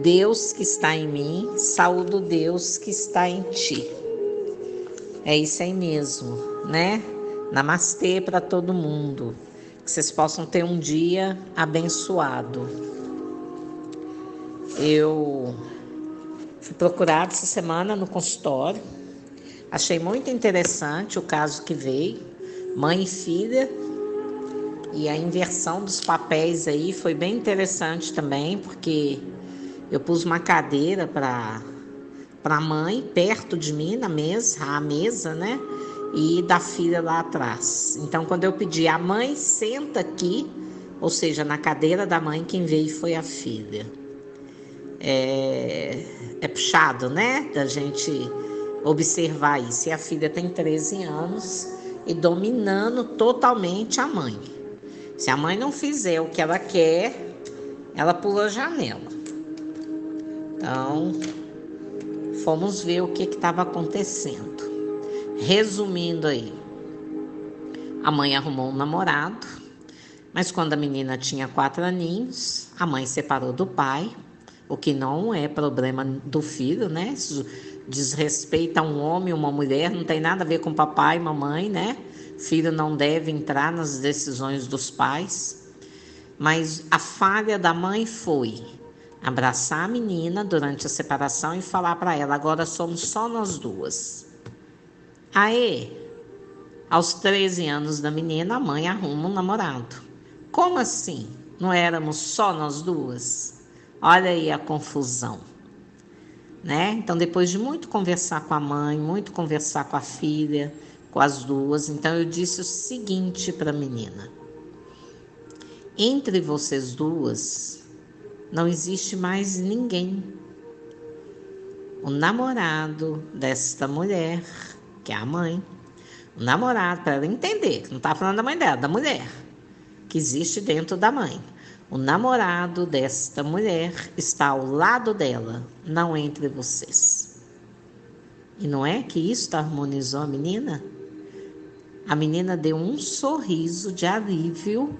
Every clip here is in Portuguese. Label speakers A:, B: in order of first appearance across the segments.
A: Deus que está em mim, saúdo Deus que está em ti. É isso aí mesmo, né? Namastê para todo mundo. Que vocês possam ter um dia abençoado. Eu fui procurada essa semana no consultório. Achei muito interessante o caso que veio, mãe e filha. E a inversão dos papéis aí foi bem interessante também, porque eu pus uma cadeira para para a mãe perto de mim na mesa, a mesa, né? E da filha lá atrás. Então, quando eu pedi a mãe senta aqui, ou seja, na cadeira da mãe, quem veio foi a filha. É, é puxado, né? Da gente observar isso. E a filha tem 13 anos e dominando totalmente a mãe. Se a mãe não fizer o que ela quer, ela pula a janela. Então, fomos ver o que estava acontecendo. Resumindo aí, a mãe arrumou um namorado, mas quando a menina tinha quatro aninhos, a mãe separou do pai, o que não é problema do filho, né? Isso desrespeita um homem uma mulher, não tem nada a ver com papai e mamãe, né? Filho não deve entrar nas decisões dos pais. Mas a falha da mãe foi abraçar a menina durante a separação e falar para ela: agora somos só nós duas. Aí, aos 13 anos da menina, a mãe arruma um namorado. Como assim? Não éramos só nós duas? Olha aí a confusão. Né? Então, depois de muito conversar com a mãe, muito conversar com a filha, com as duas, então eu disse o seguinte para a menina: entre vocês duas, não existe mais ninguém. O namorado desta mulher, que é a mãe, o namorado, para ela entender, não está falando da mãe dela, da mulher, que existe dentro da mãe. O namorado desta mulher está ao lado dela, não entre vocês. E não é que isso harmonizou a menina? A menina deu um sorriso de alívio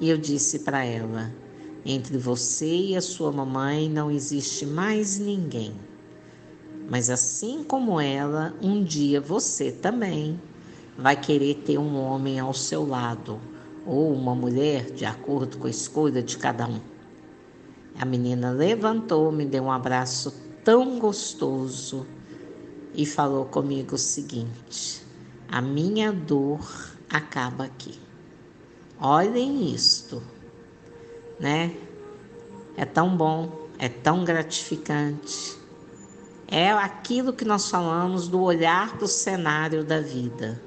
A: e eu disse para ela: entre você e a sua mamãe não existe mais ninguém. Mas assim como ela, um dia você também vai querer ter um homem ao seu lado ou uma mulher, de acordo com a escolha de cada um. A menina levantou, me deu um abraço tão gostoso e falou comigo o seguinte: a minha dor acaba aqui. Olhem isto né? É tão bom, é tão gratificante. É aquilo que nós falamos do olhar para o cenário da vida.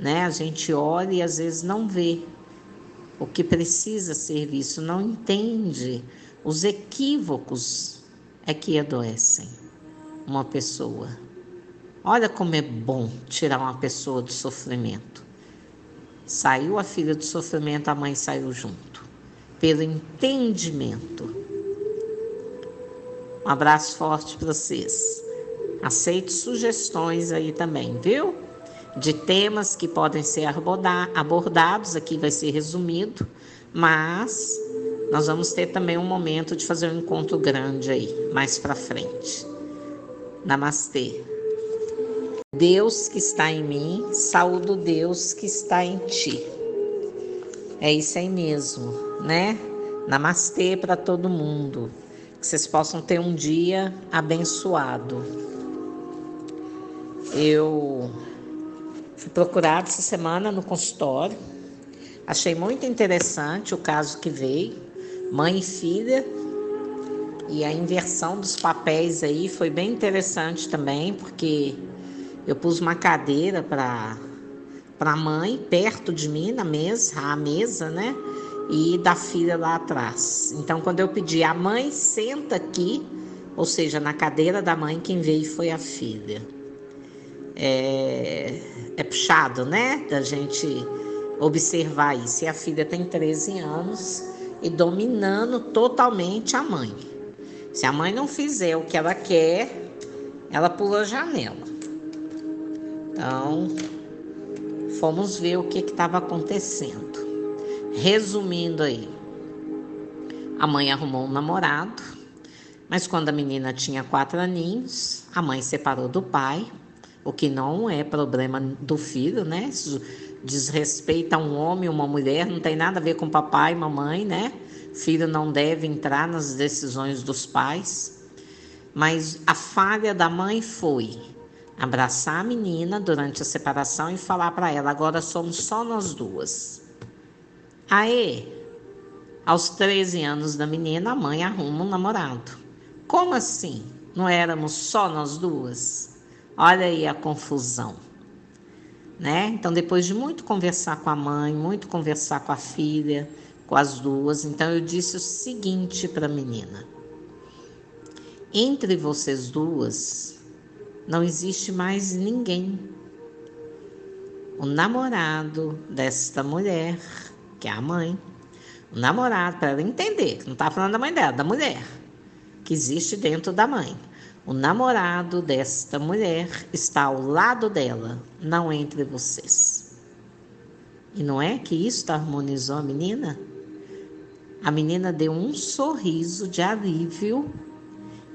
A: Né? A gente olha e às vezes não vê o que precisa ser visto, não entende os equívocos é que adoecem uma pessoa. Olha como é bom tirar uma pessoa do sofrimento. Saiu a filha do sofrimento, a mãe saiu junto pelo entendimento. Um abraço forte para vocês. Aceito sugestões aí também, viu? De temas que podem ser abordados, aqui vai ser resumido, mas nós vamos ter também um momento de fazer um encontro grande aí, mais para frente. Namastê. Deus que está em mim, saúdo Deus que está em ti. É isso aí mesmo né? Namastê para todo mundo. Que vocês possam ter um dia abençoado. Eu fui procurada essa semana no consultório. Achei muito interessante o caso que veio, mãe e filha. E a inversão dos papéis aí foi bem interessante também, porque eu pus uma cadeira para para a mãe perto de mim na mesa, a mesa, né? E da filha lá atrás. Então, quando eu pedi a mãe senta aqui, ou seja, na cadeira da mãe, quem veio foi a filha. É, é puxado, né? Da gente observar isso. E a filha tem 13 anos e dominando totalmente a mãe. Se a mãe não fizer o que ela quer, ela pula a janela. Então, fomos ver o que estava acontecendo. Resumindo aí, a mãe arrumou um namorado, Mas quando a menina tinha quatro aninhos, a mãe separou do pai, o que não é problema do filho, né? Isso desrespeita um homem uma mulher, não tem nada a ver com papai e mamãe, né? Filho não deve entrar nas decisões dos pais. Mas a falha da mãe foi abraçar a menina durante a separação e falar para ela: agora somos só nós duas. Aí, aos 13 anos da menina, a mãe arruma um namorado. Como assim? Não éramos só nós duas? Olha aí a confusão. Né? Então, depois de muito conversar com a mãe, muito conversar com a filha, com as duas, então eu disse o seguinte para a menina: entre vocês duas não existe mais ninguém. O namorado desta mulher, que é a mãe, o namorado, para ela entender, que não está falando da mãe dela, da mulher que existe dentro da mãe. O namorado desta mulher está ao lado dela, não entre vocês. E não é que isso harmonizou a menina? A menina deu um sorriso de alívio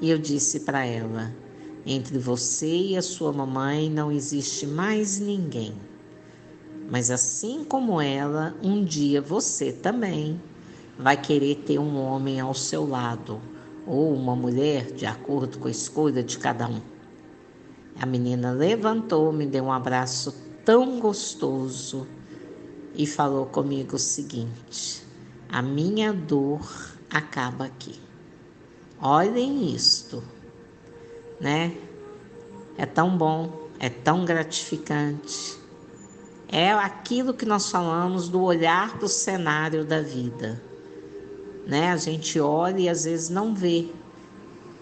A: e eu disse para ela: entre você e a sua mamãe não existe mais ninguém. Mas assim como ela, um dia você também vai querer ter um homem ao seu lado ou uma mulher, de acordo com a escolha de cada um. A menina levantou, me deu um abraço tão gostoso e falou comigo o seguinte: a minha dor acaba aqui. Olhem isto, né? É tão bom, é tão gratificante. É aquilo que nós falamos do olhar para o cenário da vida né? A gente olha e às vezes não vê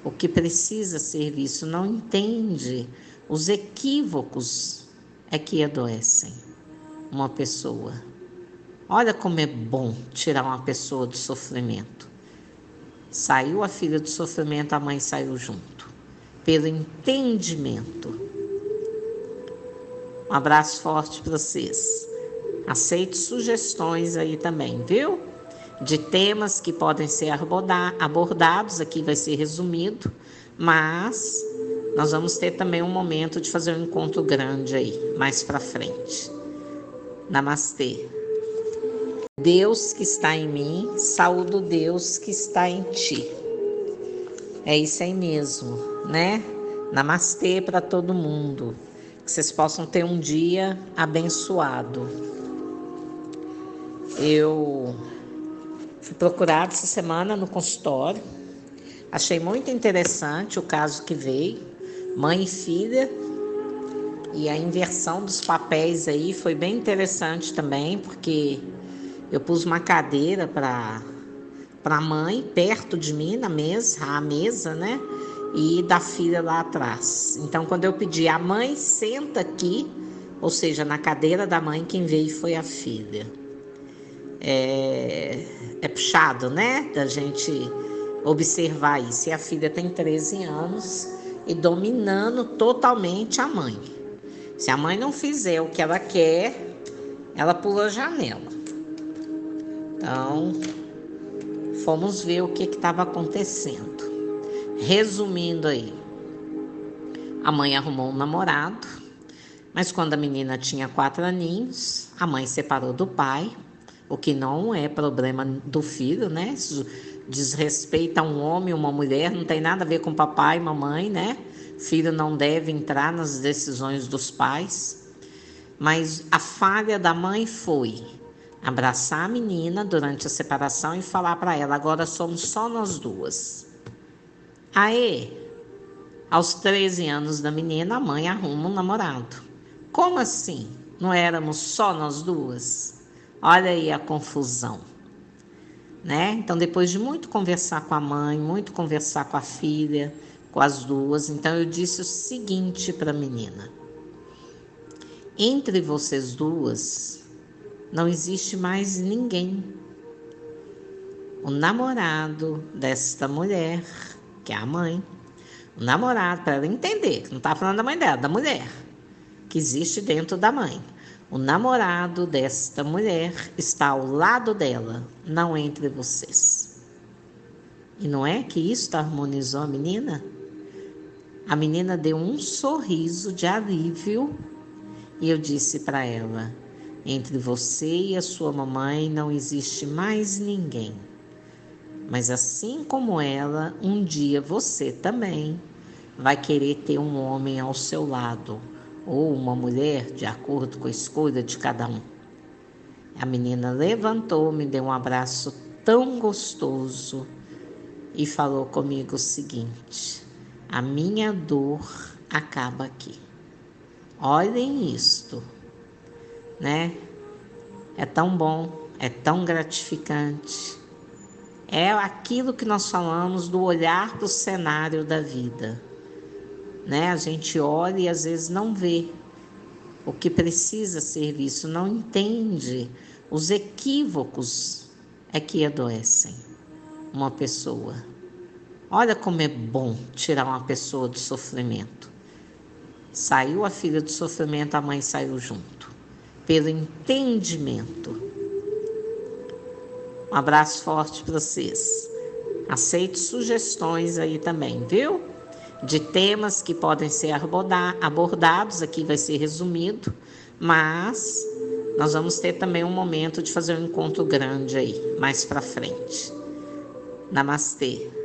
A: o que precisa ser visto, não entende os equívocos é que adoecem uma pessoa. Olha como é bom tirar uma pessoa do sofrimento. Saiu a filha do sofrimento, a mãe saiu junto. Pelo entendimento. Um abraço forte para vocês. Aceite sugestões aí também, viu? de temas que podem ser abordados, aqui vai ser resumido, mas nós vamos ter também um momento de fazer um encontro grande aí, mais para frente. Namastê. Deus que está em mim, saúdo Deus que está em ti. É isso aí mesmo, né? Namastê para todo mundo. Vocês possam ter um dia abençoado. Eu Fui procurada essa semana no consultório. Achei muito interessante o caso que veio, mãe e filha. E a inversão dos papéis aí foi bem interessante também, porque eu pus uma cadeira para para a mãe perto de mim na mesa, a mesa, né? E da filha lá atrás. Então, quando eu pedi a mãe senta aqui, ou seja, na cadeira da mãe, quem veio foi a filha é, é puxado, né? Da gente observar isso. E a filha tem 13 anos e dominando totalmente a mãe. Se a mãe não fizer o que ela quer, ela pula a janela. Então, fomos ver o que estava acontecendo. Resumindo aí, a mãe arrumou um namorado, mas quando a menina tinha quatro aninhos, a mãe separou do pai o que não é problema do filho, né? Isso desrespeita um homem, uma mulher, não tem nada a ver com papai e mamãe, né? Filho não deve entrar nas decisões dos pais. Mas a falha da mãe foi abraçar a menina durante a separação e falar para ela: agora somos só nós duas. Aí, aos 13 anos da menina, a mãe arruma um namorado. Como assim? Não éramos só nós duas? Olha aí a confusão. Né? Então, depois de muito conversar com a mãe, muito conversar com a filha, com as duas, então eu disse o seguinte para a menina: entre vocês duas não existe mais ninguém. O namorado desta mulher, que é a mãe, o namorado, para ela entender, que não está falando da mãe dela, da mulher, que existe dentro da mãe. O namorado desta mulher está ao lado dela, não entre vocês. E não é que isso harmonizou a menina? A menina deu um sorriso de alívio e eu disse para ela: entre você e a sua mamãe não existe mais ninguém. Mas assim como ela, um dia você também vai querer ter um homem ao seu lado ou uma mulher, de acordo com a escolha de cada um. A menina levantou, me deu um abraço tão gostoso e falou comigo o seguinte: a minha dor acaba aqui. Olhem isto, né? É tão bom, é tão gratificante. É aquilo que nós falamos do olhar para o cenário da vida. Né? A gente olha e às vezes não vê o que precisa ser visto, não entende os equívocos é que adoecem uma pessoa. Olha como é bom tirar uma pessoa do sofrimento. Saiu a filha do sofrimento, a mãe saiu junto. Pelo entendimento. Um abraço forte para vocês. Aceite sugestões aí também, viu? De temas que podem ser abordados, aqui vai ser resumido, mas nós vamos ter também um momento de fazer um encontro grande aí, mais para frente. Namastê.